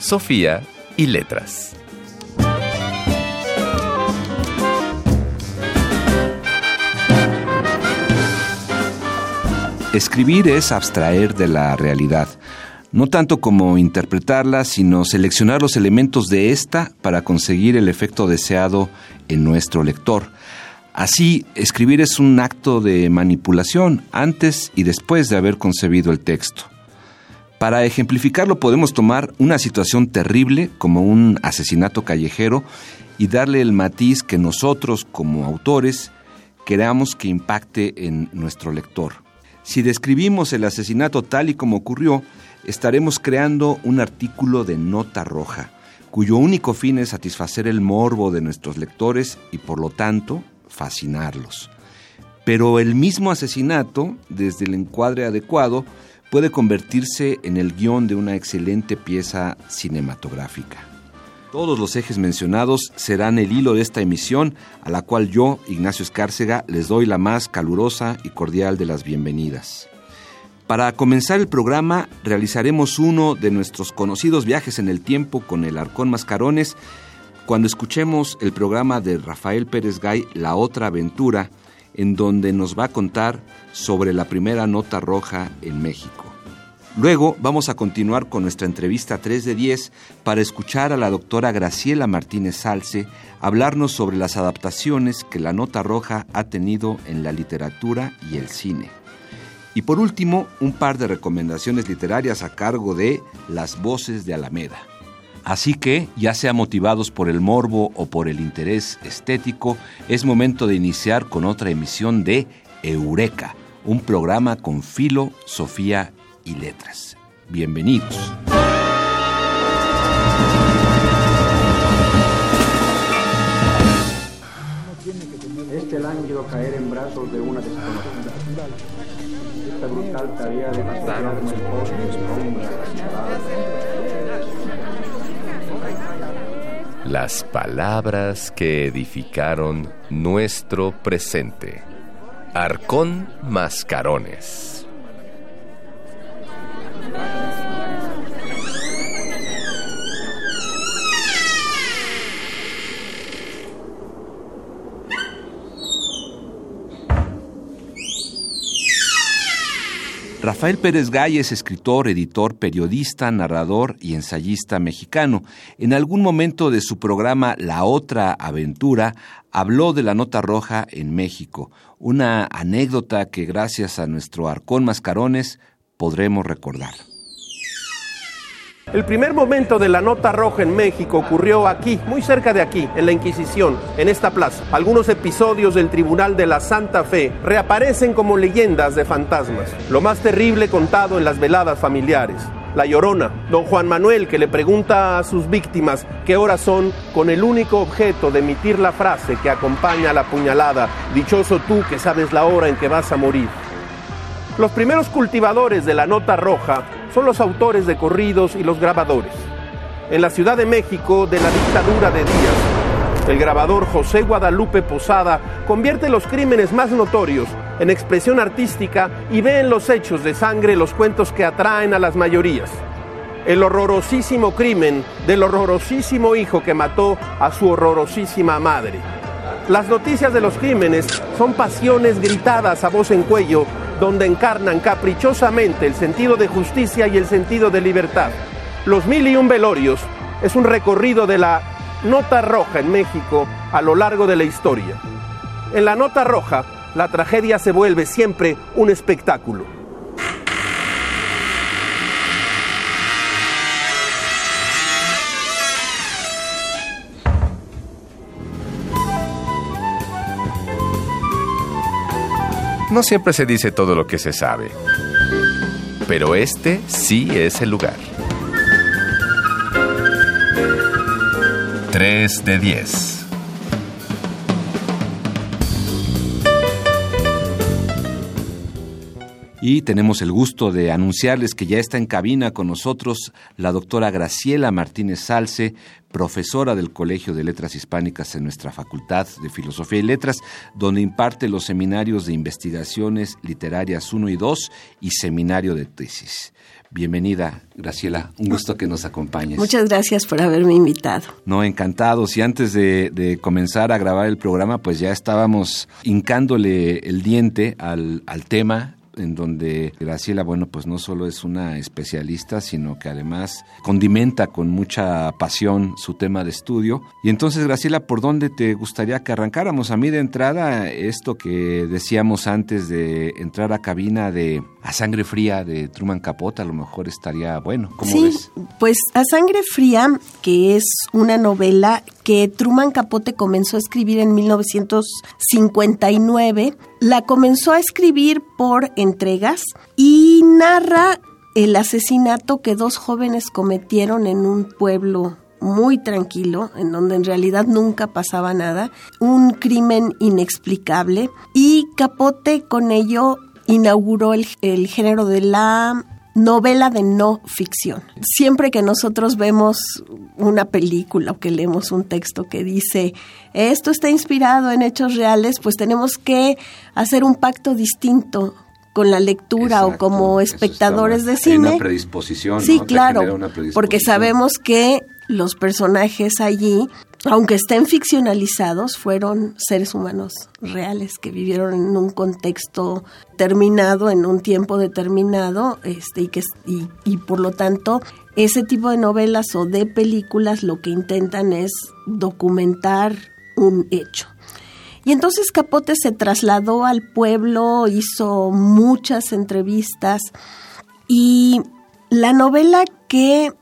Sofía y letras. Escribir es abstraer de la realidad, no tanto como interpretarla, sino seleccionar los elementos de ésta para conseguir el efecto deseado en nuestro lector. Así, escribir es un acto de manipulación antes y después de haber concebido el texto. Para ejemplificarlo podemos tomar una situación terrible como un asesinato callejero y darle el matiz que nosotros como autores queramos que impacte en nuestro lector. Si describimos el asesinato tal y como ocurrió, estaremos creando un artículo de nota roja, cuyo único fin es satisfacer el morbo de nuestros lectores y por lo tanto fascinarlos. Pero el mismo asesinato, desde el encuadre adecuado, puede convertirse en el guion de una excelente pieza cinematográfica. Todos los ejes mencionados serán el hilo de esta emisión, a la cual yo, Ignacio Escárcega, les doy la más calurosa y cordial de las bienvenidas. Para comenzar el programa, realizaremos uno de nuestros conocidos viajes en el tiempo con el Arcón Mascarones, cuando escuchemos el programa de Rafael Pérez Gay, La Otra Aventura, en donde nos va a contar sobre la primera nota roja en México. Luego vamos a continuar con nuestra entrevista 3 de 10 para escuchar a la doctora Graciela Martínez Salce hablarnos sobre las adaptaciones que la nota roja ha tenido en la literatura y el cine. Y por último, un par de recomendaciones literarias a cargo de Las Voces de Alameda. Así que, ya sea motivados por el morbo o por el interés estético, es momento de iniciar con otra emisión de Eureka, un programa con filo, Sofía y letras. Bienvenidos. Este lánguido caer en brazos de una desconocida. Esta brutal tarea de Las palabras que edificaron nuestro presente. Arcón Mascarones. Rafael Pérez Gay es escritor, editor, periodista, narrador y ensayista mexicano. En algún momento de su programa La Otra Aventura habló de la nota roja en México, una anécdota que gracias a nuestro Arcón Mascarones podremos recordar. El primer momento de la nota roja en México ocurrió aquí, muy cerca de aquí, en la Inquisición, en esta plaza. Algunos episodios del Tribunal de la Santa Fe reaparecen como leyendas de fantasmas. Lo más terrible contado en las veladas familiares. La Llorona, don Juan Manuel que le pregunta a sus víctimas qué horas son con el único objeto de emitir la frase que acompaña a la puñalada, dichoso tú que sabes la hora en que vas a morir. Los primeros cultivadores de la nota roja son los autores de corridos y los grabadores. En la Ciudad de México, de la dictadura de Díaz, el grabador José Guadalupe Posada convierte los crímenes más notorios en expresión artística y ve en los hechos de sangre los cuentos que atraen a las mayorías. El horrorosísimo crimen del horrorosísimo hijo que mató a su horrorosísima madre. Las noticias de los crímenes son pasiones gritadas a voz en cuello donde encarnan caprichosamente el sentido de justicia y el sentido de libertad. Los mil y un velorios es un recorrido de la nota roja en México a lo largo de la historia. En la nota roja, la tragedia se vuelve siempre un espectáculo. No siempre se dice todo lo que se sabe, pero este sí es el lugar. 3 de 10. Y tenemos el gusto de anunciarles que ya está en cabina con nosotros la doctora Graciela Martínez Salce, profesora del Colegio de Letras Hispánicas en nuestra Facultad de Filosofía y Letras, donde imparte los seminarios de investigaciones literarias 1 y 2 y seminario de tesis. Bienvenida, Graciela. Un gusto que nos acompañes. Muchas gracias por haberme invitado. No, encantados. Y antes de, de comenzar a grabar el programa, pues ya estábamos hincándole el diente al, al tema, en donde Graciela, bueno, pues no solo es una especialista, sino que además condimenta con mucha pasión su tema de estudio. Y entonces, Graciela, ¿por dónde te gustaría que arrancáramos? A mí de entrada, esto que decíamos antes de entrar a cabina de A Sangre Fría de Truman Capote, a lo mejor estaría bueno. ¿Cómo sí, ves? pues A Sangre Fría, que es una novela que Truman Capote comenzó a escribir en 1959, la comenzó a escribir por entregas y narra el asesinato que dos jóvenes cometieron en un pueblo muy tranquilo, en donde en realidad nunca pasaba nada, un crimen inexplicable. Y Capote con ello inauguró el, el género de la novela de no ficción. Siempre que nosotros vemos una película o que leemos un texto que dice esto está inspirado en hechos reales, pues tenemos que hacer un pacto distinto con la lectura Exacto, o como espectadores de hay cine. una predisposición, Sí, claro, genera una predisposición. porque sabemos que los personajes allí, aunque estén ficcionalizados, fueron seres humanos reales que vivieron en un contexto terminado, en un tiempo determinado, este, y que y, y por lo tanto ese tipo de novelas o de películas lo que intentan es documentar un hecho. Y entonces Capote se trasladó al pueblo, hizo muchas entrevistas y la novela que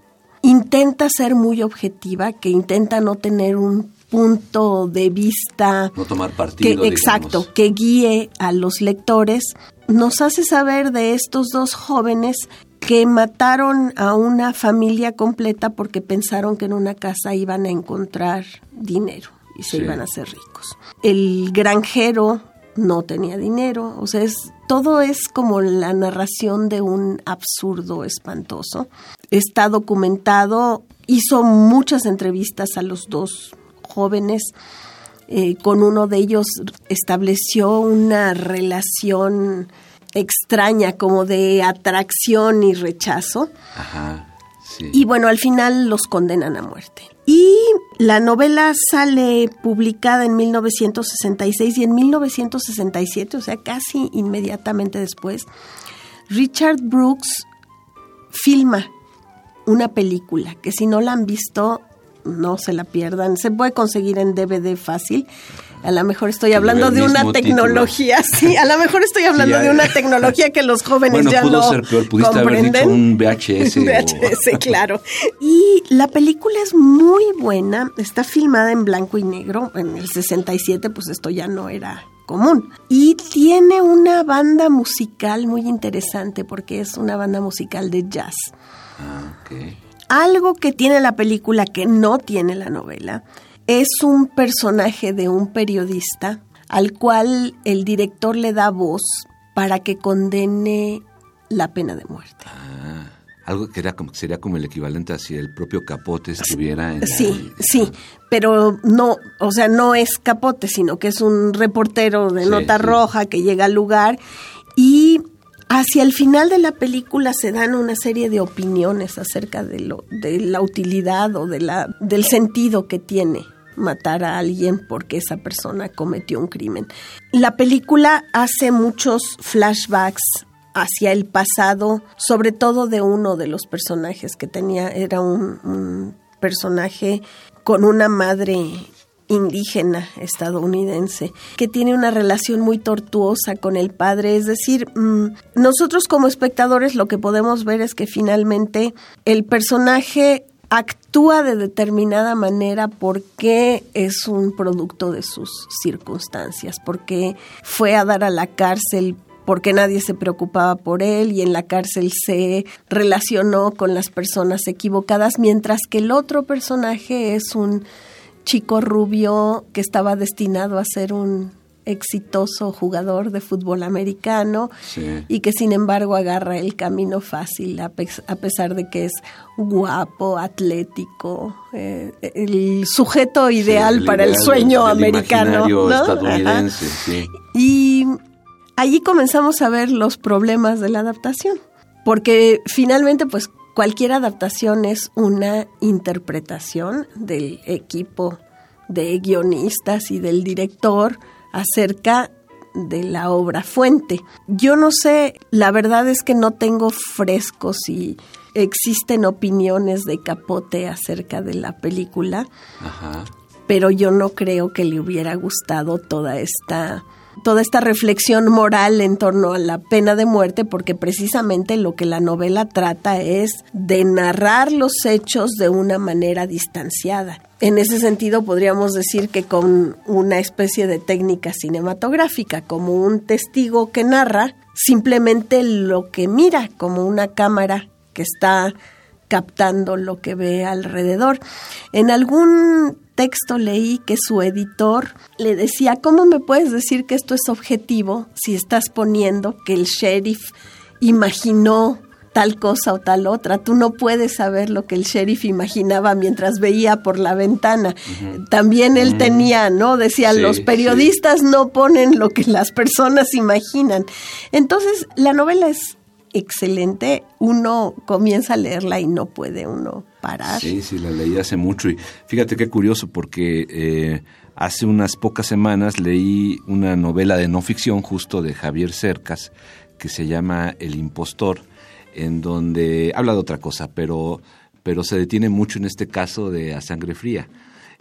intenta ser muy objetiva, que intenta no tener un punto de vista No tomar que partido. exacto, digamos. que guíe a los lectores, nos hace saber de estos dos jóvenes que mataron a una familia completa porque pensaron que en una casa iban a encontrar dinero y se Sí. iban a hacer ricos. El granjero no tenía dinero, o sea, es, todo es como la narración de un absurdo espantoso. Está documentado, hizo muchas entrevistas a los dos jóvenes, eh, con uno de ellos estableció una relación extraña como de atracción y rechazo. Ajá, sí. Y bueno, al final los condenan a muerte. Y la novela sale publicada en 1966 y en 1967, o sea, casi inmediatamente después, Richard Brooks filma una película que si no la han visto, no se la pierdan. Se puede conseguir en DVD fácil. A lo mejor estoy hablando de una tecnología, sí, a lo mejor estoy hablando de una tecnología que los jóvenes Bueno, ya pudo no ser peor, pudiste haber comprenden. dicho un VHS o- VHS, claro. Y la película es muy buena, está filmada en blanco y negro, en el 67 pues esto ya no era común. Y tiene una banda musical muy interesante porque es una banda musical de jazz. Ah, ok. Algo que tiene la película que no tiene la novela es un personaje de un periodista al cual el director le da voz para que condene la pena de muerte. Ah, algo que era como, sería como el equivalente a si el propio Capote estuviera en... Sí, sí, pero no, o sea, no es capote, sino que es un reportero de Sí, nota sí. roja que llega al lugar y hacia el final de la película se dan una serie de opiniones acerca de lo de la utilidad o de la del sentido que tiene matar a alguien porque esa persona cometió un crimen. La película hace muchos flashbacks hacia el pasado, sobre todo de uno de los personajes que tenía, era un, personaje con una madre indígena estadounidense que tiene una relación muy tortuosa con el padre. Es decir, mm, nosotros como espectadores lo que podemos ver es que finalmente el personaje actúa de determinada manera porque es un producto de sus circunstancias, porque fue a dar a la cárcel porque nadie se preocupaba por él y en la cárcel se relacionó con las personas equivocadas, mientras que el otro personaje es un chico rubio que estaba destinado a ser un exitoso jugador de fútbol americano y que sin embargo agarra el camino fácil a, pesar de que es guapo, atlético, eh, el sujeto ideal para el sueño americano. Y allí comenzamos a ver los problemas de la adaptación, porque finalmente pues cualquier adaptación es una interpretación del equipo de guionistas y del director acerca de la obra fuente. Yo no sé, la verdad es que no tengo frescos si existen opiniones de Capote acerca de la película, pero yo no creo que le hubiera gustado toda esta toda esta reflexión moral en torno a la pena de muerte, porque precisamente lo que la novela trata es de narrar los hechos de una manera distanciada. En ese sentido, podríamos decir que con una especie de técnica cinematográfica, como un testigo que narra simplemente lo que mira, como una cámara que está captando lo que ve alrededor. En algún texto leí que su editor le decía, ¿cómo me puedes decir que esto es objetivo si estás poniendo que el sheriff imaginó tal cosa o tal otra. Tú no puedes saber lo que el sheriff imaginaba mientras veía por la ventana. También él tenía, ¿no? Decía, los periodistas no ponen lo que las personas imaginan. Entonces, la novela es excelente, uno comienza a leerla y no puede uno Sí, sí, la leí hace mucho y fíjate qué curioso porque eh, hace unas pocas semanas leí una novela de no ficción justo de Javier Cercas que se llama El impostor, en donde habla de otra cosa, pero, pero se detiene mucho en este caso de A Sangre Fría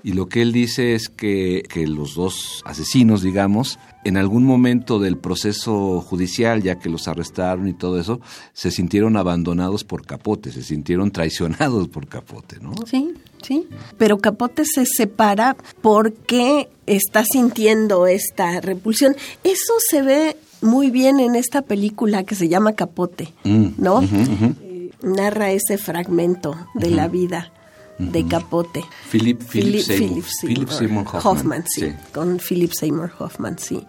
y lo que él dice es que, que, los dos asesinos, digamos, en algún momento del proceso judicial, ya que los arrestaron y todo eso, se sintieron abandonados por Capote, se sintieron traicionados por Capote, ¿no? Sí, sí. Pero Capote se separa porque está sintiendo esta repulsión. Eso se ve muy bien en esta película que se llama Capote, mm, ¿no? Eh, narra ese fragmento de la vida de Capote. Philip, Seymour, Hoffman. sí, con Philip Seymour Hoffman, sí.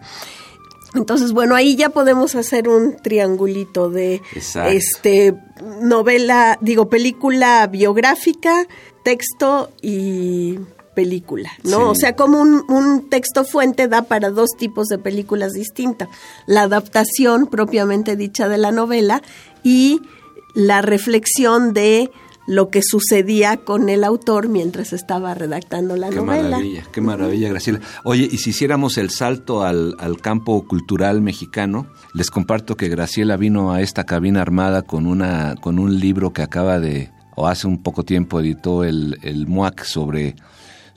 Entonces, bueno, ahí ya podemos hacer un triangulito de este novela, digo, película biográfica, texto y película, ¿no? O sea, como un, un, texto fuente da para dos tipos de películas distintas. La adaptación propiamente dicha de la novela y la reflexión de lo que sucedía con el autor mientras estaba redactando la novela. Qué maravilla, qué maravilla, Graciela. Oye, y si hiciéramos el salto al, campo cultural mexicano, les comparto que Graciela vino a esta cabina armada con, una, con un libro que acaba de, o hace un poco tiempo editó el, el MUAC sobre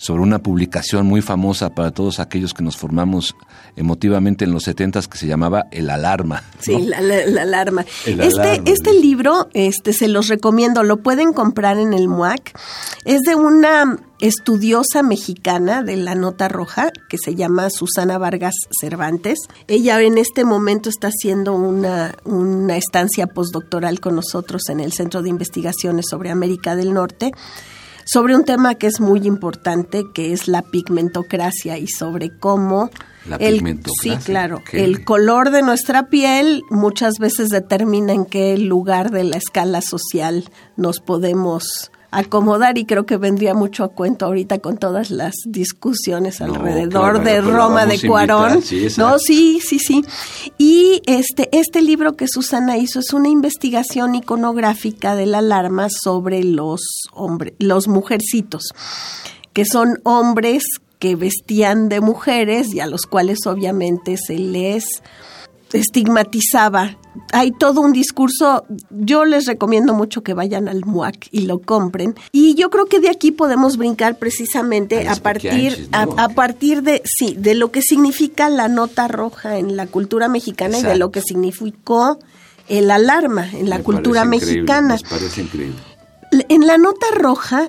sobre una publicación muy famosa para todos aquellos que nos formamos emotivamente en los setentas que se llamaba El Alarma. Sí, la, alarma. este, este libro, este, se los recomiendo, lo pueden comprar en el MUAC. Es de una estudiosa mexicana de la nota roja que se llama Susana Vargas Cervantes. Ella en este momento está haciendo una, una estancia postdoctoral con nosotros en el Centro de Investigaciones sobre América del Norte sobre un tema que es muy importante, que es la pigmentocracia y sobre cómo la el, sí, claro, el color de nuestra piel muchas veces determina en qué lugar de la escala social nos podemos acomodar y creo que vendría mucho a cuento ahorita con todas las discusiones alrededor de Roma de Cuarón. sí, no, sí, sí, sí. Y este este libro que Susana hizo es una investigación iconográfica de la alarma sobre los hombres, los mujercitos, que son hombres que vestían de mujeres y a los cuales obviamente se les estigmatizaba. Hay todo un discurso, yo les recomiendo mucho que vayan al MUAC y lo compren. Y yo creo que de aquí podemos brincar precisamente a, partir, a, partir de, sí, de lo que significa la nota roja en la cultura mexicana y de lo que significó el alarma en la cultura mexicana. parece increíble. En la nota roja,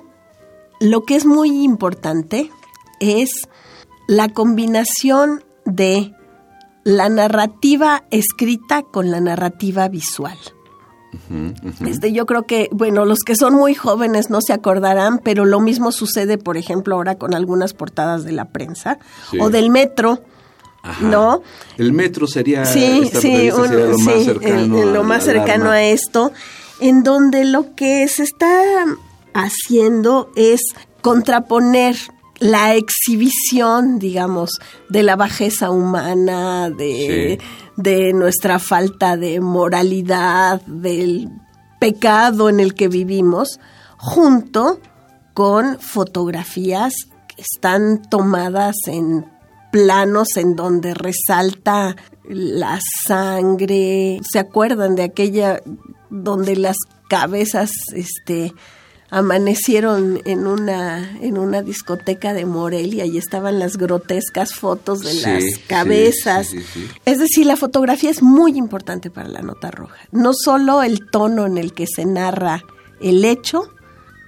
lo que es muy importante es la combinación de la narrativa escrita con la narrativa visual. Este, yo creo que, bueno, los que son muy jóvenes no se acordarán, pero lo mismo sucede, por ejemplo, ahora con algunas portadas de la prensa o del metro. ¿No? El metro sería, sí, sí, lo más cercano, lo más cercano a esto, en donde lo que se está haciendo es contraponer la exhibición, digamos, de la bajeza humana, de, de nuestra falta de moralidad, del pecado en el que vivimos, junto con fotografías que están tomadas en planos en donde resalta la sangre. ¿Se acuerdan de aquella donde las cabezas este amanecieron en una en una discoteca de Morelia y estaban las grotescas fotos de las cabezas. es decir, la fotografía es muy importante para la nota roja. No solo el tono en el que se narra el hecho,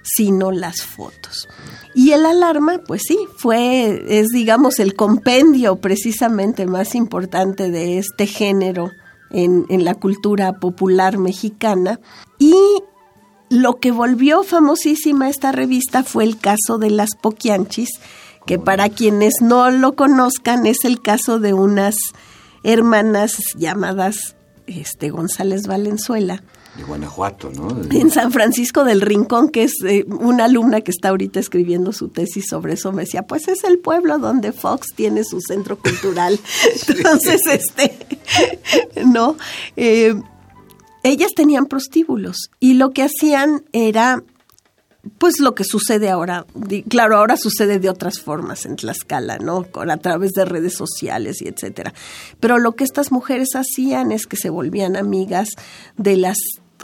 sino las fotos. Y el alarma, pues sí, fue, es digamos el compendio precisamente más importante de este género en, en la cultura popular mexicana. Y lo que volvió famosísima esta revista fue el caso de las Poquianchis, que para quienes no lo conozcan es el caso de unas hermanas llamadas este, González Valenzuela. De Guanajuato, ¿no? En San Francisco del Rincón, que es eh, una alumna que está ahorita escribiendo su tesis sobre eso, me decía, pues es el pueblo donde Fox tiene su centro cultural. Entonces, este, ¿no? Eh, ellas tenían prostíbulos y lo que hacían era pues lo que sucede ahora, claro, ahora sucede de otras formas en Tlaxcala, ¿no? Con, a través de redes sociales y etcétera. Pero lo que estas mujeres hacían es que se volvían amigas de las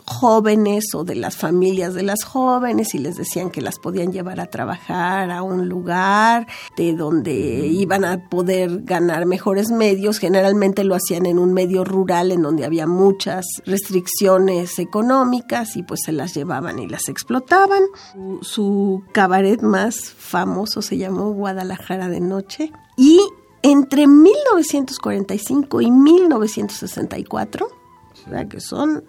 jóvenes o de las familias de las jóvenes y les decían que las podían llevar a trabajar a un lugar de donde iban a poder ganar mejores medios. Generalmente lo hacían en un medio rural en donde había muchas restricciones económicas y pues se las llevaban y las explotaban. Su cabaret más famoso se llamó Guadalajara de Noche y entre 1945 y 1964, o sea que son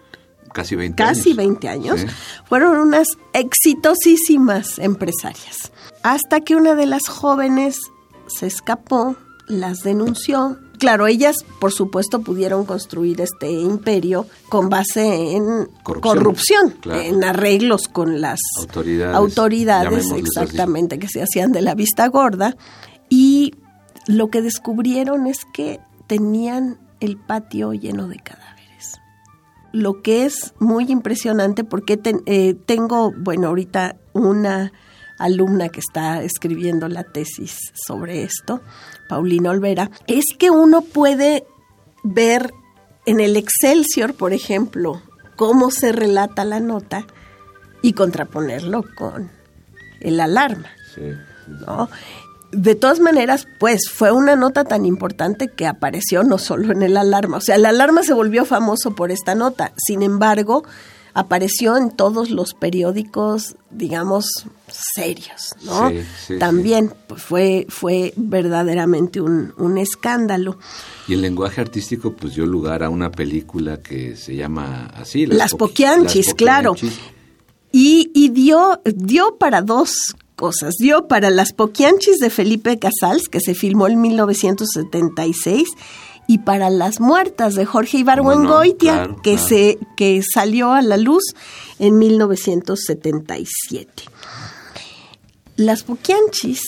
casi 20 casi años. 20 años, fueron unas exitosísimas empresarias. Hasta que una de las jóvenes se escapó, las denunció. Claro, ellas, por supuesto, pudieron construir este imperio con base en corrupción, en arreglos con las autoridades, autoridades exactamente, que se hacían de la vista gorda. Y lo que descubrieron es que tenían el patio lleno de cadáveres lo que es muy impresionante porque eh, tengo, bueno, ahorita una alumna que está escribiendo la tesis sobre esto, Paulina Olvera, es que uno puede ver en el Excelsior, por ejemplo, cómo se relata la nota y contraponerlo con el alarma. Sí, ¿no? De todas maneras, pues fue una nota tan importante que apareció no solo en el alarma, o sea, el alarma se volvió famoso por esta nota, sin embargo, apareció en todos los periódicos, digamos, serios, ¿no? También pues, fue, fue verdaderamente un, un, escándalo. Y el lenguaje artístico pues dio lugar a una película que se llama así. Las, Poquianchis, claro. Y, y dio, dio para dos cosas. Dio para Las Poquianchis de Felipe Casals, que se filmó en 1976, y para Las Muertas de Jorge Ibargüengoitia, que, Se, que salió a la luz en 1977. Las Poquianchis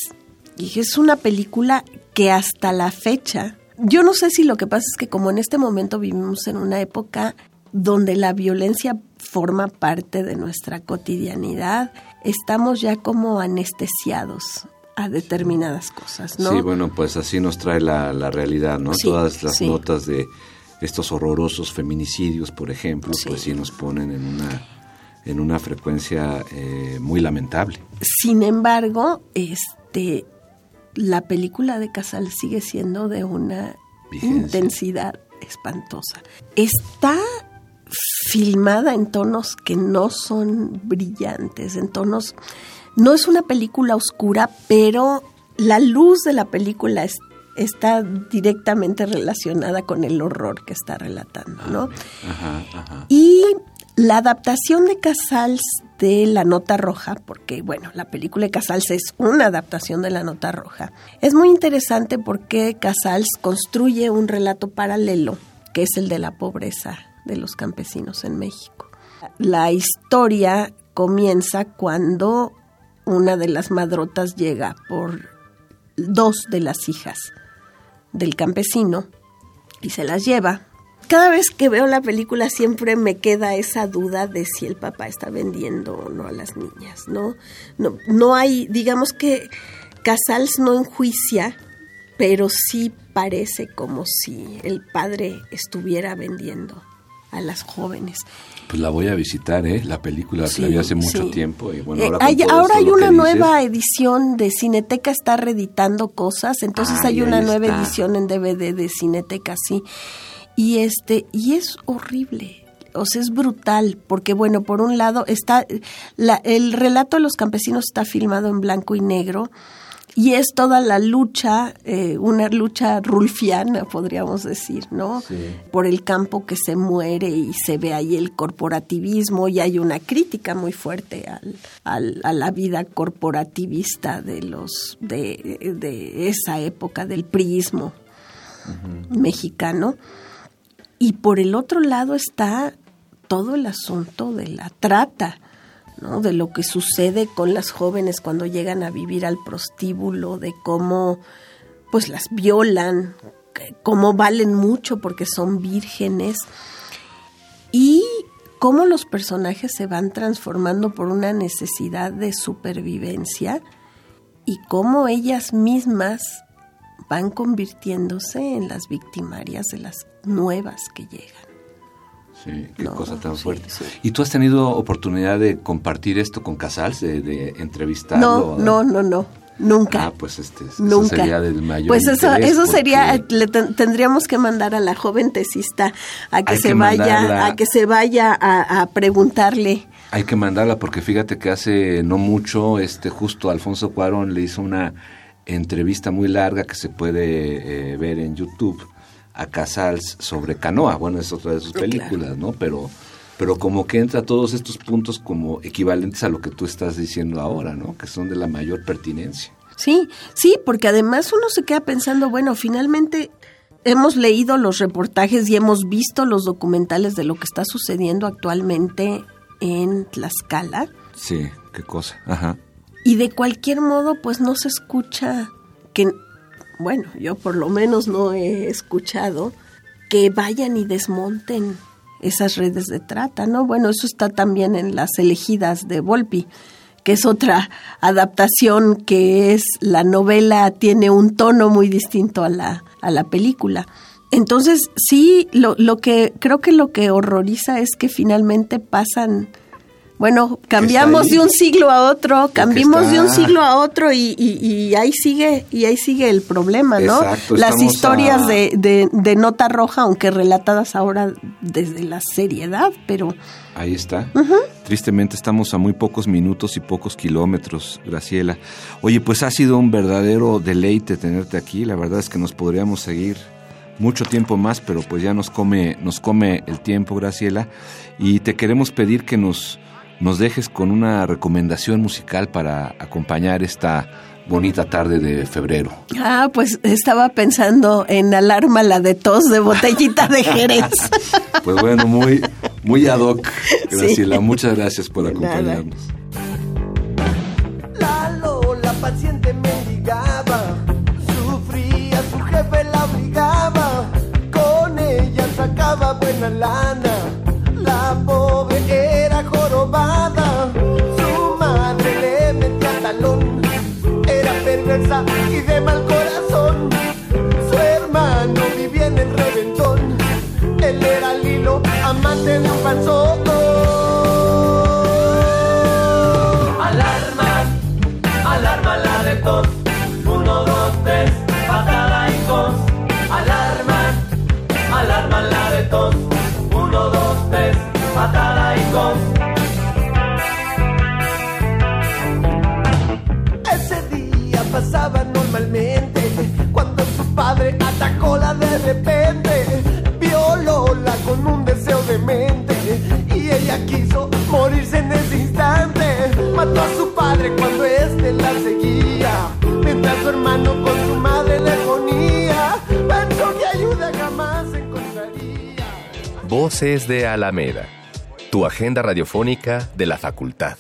es una película que hasta la fecha, yo no sé si lo que pasa es que como en este momento vivimos en una época donde la violencia forma parte de nuestra cotidianidad, estamos ya como anestesiados a determinadas cosas, ¿no? Sí, bueno, pues así nos trae la, realidad, ¿no? Todas las notas de estos horrorosos feminicidios, por ejemplo, pues sí nos ponen en una en una frecuencia eh, muy lamentable. Sin embargo, este la película de Casal sigue siendo de una intensidad espantosa. Está filmada en tonos que no son brillantes, en tonos... No es una película oscura, pero la luz de la película está directamente relacionada con el horror que está relatando, ¿no? Y La adaptación de Casals de La Nota Roja, porque bueno, la película de Casals es una adaptación de La Nota Roja, es muy interesante porque Casals construye un relato paralelo, que es el de la pobreza de los campesinos en México. La historia comienza cuando una de las madrotas llega por dos de las hijas del campesino y se las lleva cada vez que veo la película siempre me queda esa duda de si el papá está vendiendo o no a las niñas, ¿no? No, hay, digamos que Casals no enjuicia, pero sí parece como si el padre estuviera vendiendo a las jóvenes. Pues la voy a visitar, ¿eh? La película la vi hace mucho tiempo. Y bueno, ahora, hay, ahora hay una nueva edición de Cineteca, está reeditando cosas, entonces hay una nueva edición en DVD de Cineteca, sí. Y este, y es horrible. O sea, es brutal, porque bueno, por un lado está, la, el relato de los campesinos está filmado en blanco y negro, y es toda la lucha, eh, una lucha rulfiana, podríamos decir, ¿no? Por el campo que se muere y se ve ahí el corporativismo y hay una crítica muy fuerte al, a la vida corporativista de los de, de esa época del prismo mexicano. Y por el otro lado está todo el asunto de la trata, ¿no? de lo que sucede con las jóvenes cuando llegan a vivir al prostíbulo, de cómo pues las violan, cómo valen mucho porque son vírgenes y cómo los personajes se van transformando por una necesidad de supervivencia y cómo ellas mismas van convirtiéndose en las victimarias de las nuevas que llegan. Sí, qué cosa tan fuerte. ¿Y tú has tenido oportunidad de compartir esto con Casals, de, de entrevistarlo? No, no, no, no. Nunca. Ah, pues este, Nunca. sería del mayor Pues eso, eso sería, le tendríamos que mandar a la joven tesista a que se vaya, a que se vaya a, a, preguntarle. Hay que mandarla porque fíjate que hace no mucho, este, justo Alfonso Cuarón le hizo una entrevista muy larga que se puede eh, ver en YouTube a Casals sobre Canoa. Bueno, es otra de sus películas, ¿no? Pero, pero como que entra todos estos puntos como equivalentes a lo que tú estás diciendo ahora, ¿no? Que son de la mayor pertinencia. Sí, sí, porque además uno se queda pensando, bueno, finalmente hemos leído los reportajes y hemos visto los documentales de lo que está sucediendo actualmente en Tlaxcala. Sí, qué cosa. Ajá. Y de cualquier modo, pues no se escucha que bueno, yo por lo menos no he escuchado que vayan y desmonten esas redes de trata, ¿no? Bueno, eso está también en las elegidas de Volpi, que es otra adaptación que es la novela tiene un tono muy distinto a la, a la película. Entonces, sí, lo, lo que creo que lo que horroriza es que finalmente pasan bueno, cambiamos de un siglo a otro, cambiamos de un siglo a otro y, ahí sigue y ahí sigue el problema, ¿no? Las historias de, de, nota roja, aunque relatadas ahora desde la seriedad, pero ahí está. Tristemente estamos a muy pocos minutos y pocos kilómetros, Graciela. Oye, pues ha sido un verdadero deleite tenerte aquí. La verdad es que nos podríamos seguir mucho tiempo más, pero pues ya nos come, nos come el tiempo, Graciela. Y te queremos pedir que nos nos dejes con una recomendación musical para acompañar esta bonita tarde de febrero. Ah, pues estaba pensando en Alarma la de tos de botellita de Jerez. pues bueno, muy, muy ad hoc, Graciela. Muchas gracias por acompañarnos. Lalo, la paciente mendigaba, sufría, su jefe la obligaba, con ella sacaba buena lana, Voces de Alameda, tu agenda radiofónica de la facultad.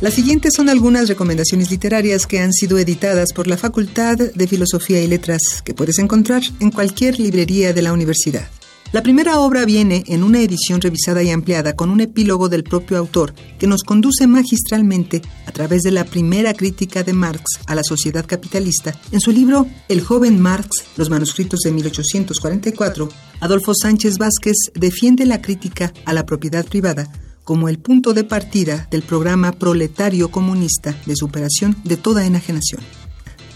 Las siguientes son algunas recomendaciones literarias que han sido editadas por la Facultad de Filosofía y Letras que puedes encontrar en cualquier librería de la universidad. La primera obra viene en una edición revisada y ampliada con un epílogo del propio autor que nos conduce magistralmente a través de la primera crítica de Marx a la sociedad capitalista. En su libro El joven Marx, los manuscritos de 1844, Adolfo Sánchez Vázquez defiende la crítica a la propiedad privada como el punto de partida del programa proletario comunista de superación de toda enajenación.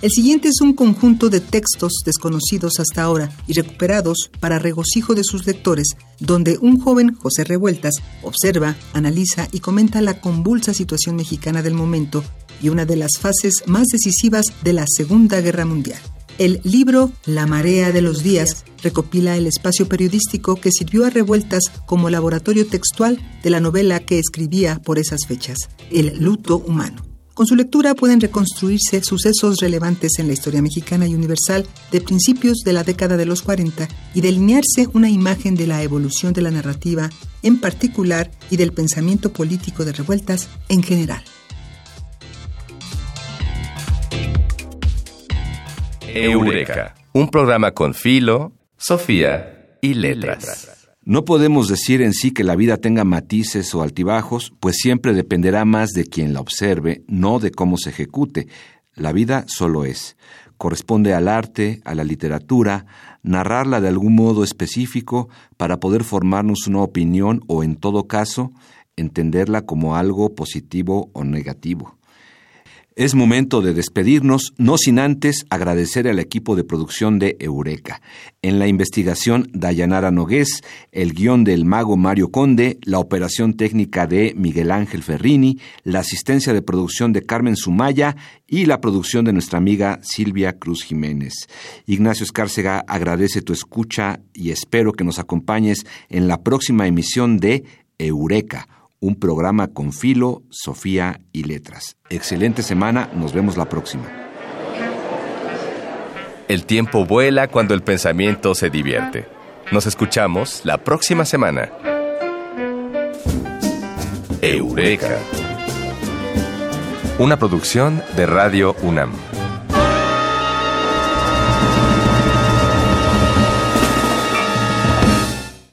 El siguiente es un conjunto de textos desconocidos hasta ahora y recuperados para regocijo de sus lectores, donde un joven, José Revueltas, observa, analiza y comenta la convulsa situación mexicana del momento y una de las fases más decisivas de la Segunda Guerra Mundial. El libro La marea de los días recopila el espacio periodístico que sirvió a Revueltas como laboratorio textual de la novela que escribía por esas fechas, El luto humano. Con su lectura pueden reconstruirse sucesos relevantes en la historia mexicana y universal de principios de la década de los 40 y delinearse una imagen de la evolución de la narrativa en particular y del pensamiento político de revueltas en general. Eureka, un programa con filo, Sofía y letras. No podemos decir en sí que la vida tenga matices o altibajos, pues siempre dependerá más de quien la observe, no de cómo se ejecute. La vida solo es. Corresponde al arte, a la literatura, narrarla de algún modo específico para poder formarnos una opinión o, en todo caso, entenderla como algo positivo o negativo. Es momento de despedirnos, no sin antes agradecer al equipo de producción de Eureka. En la investigación, Dayanara Nogués, el guion del mago Mario Conde, la operación técnica de Miguel Ángel Ferrini, la asistencia de producción de Carmen Sumaya y la producción de nuestra amiga Silvia Cruz Jiménez. Ignacio Escárcega agradece tu escucha y espero que nos acompañes en la próxima emisión de Eureka un programa con filo, Sofía y letras. Excelente semana, nos vemos la próxima. El tiempo vuela cuando el pensamiento se divierte. Nos escuchamos la próxima semana. Eureka. Una producción de Radio UNAM.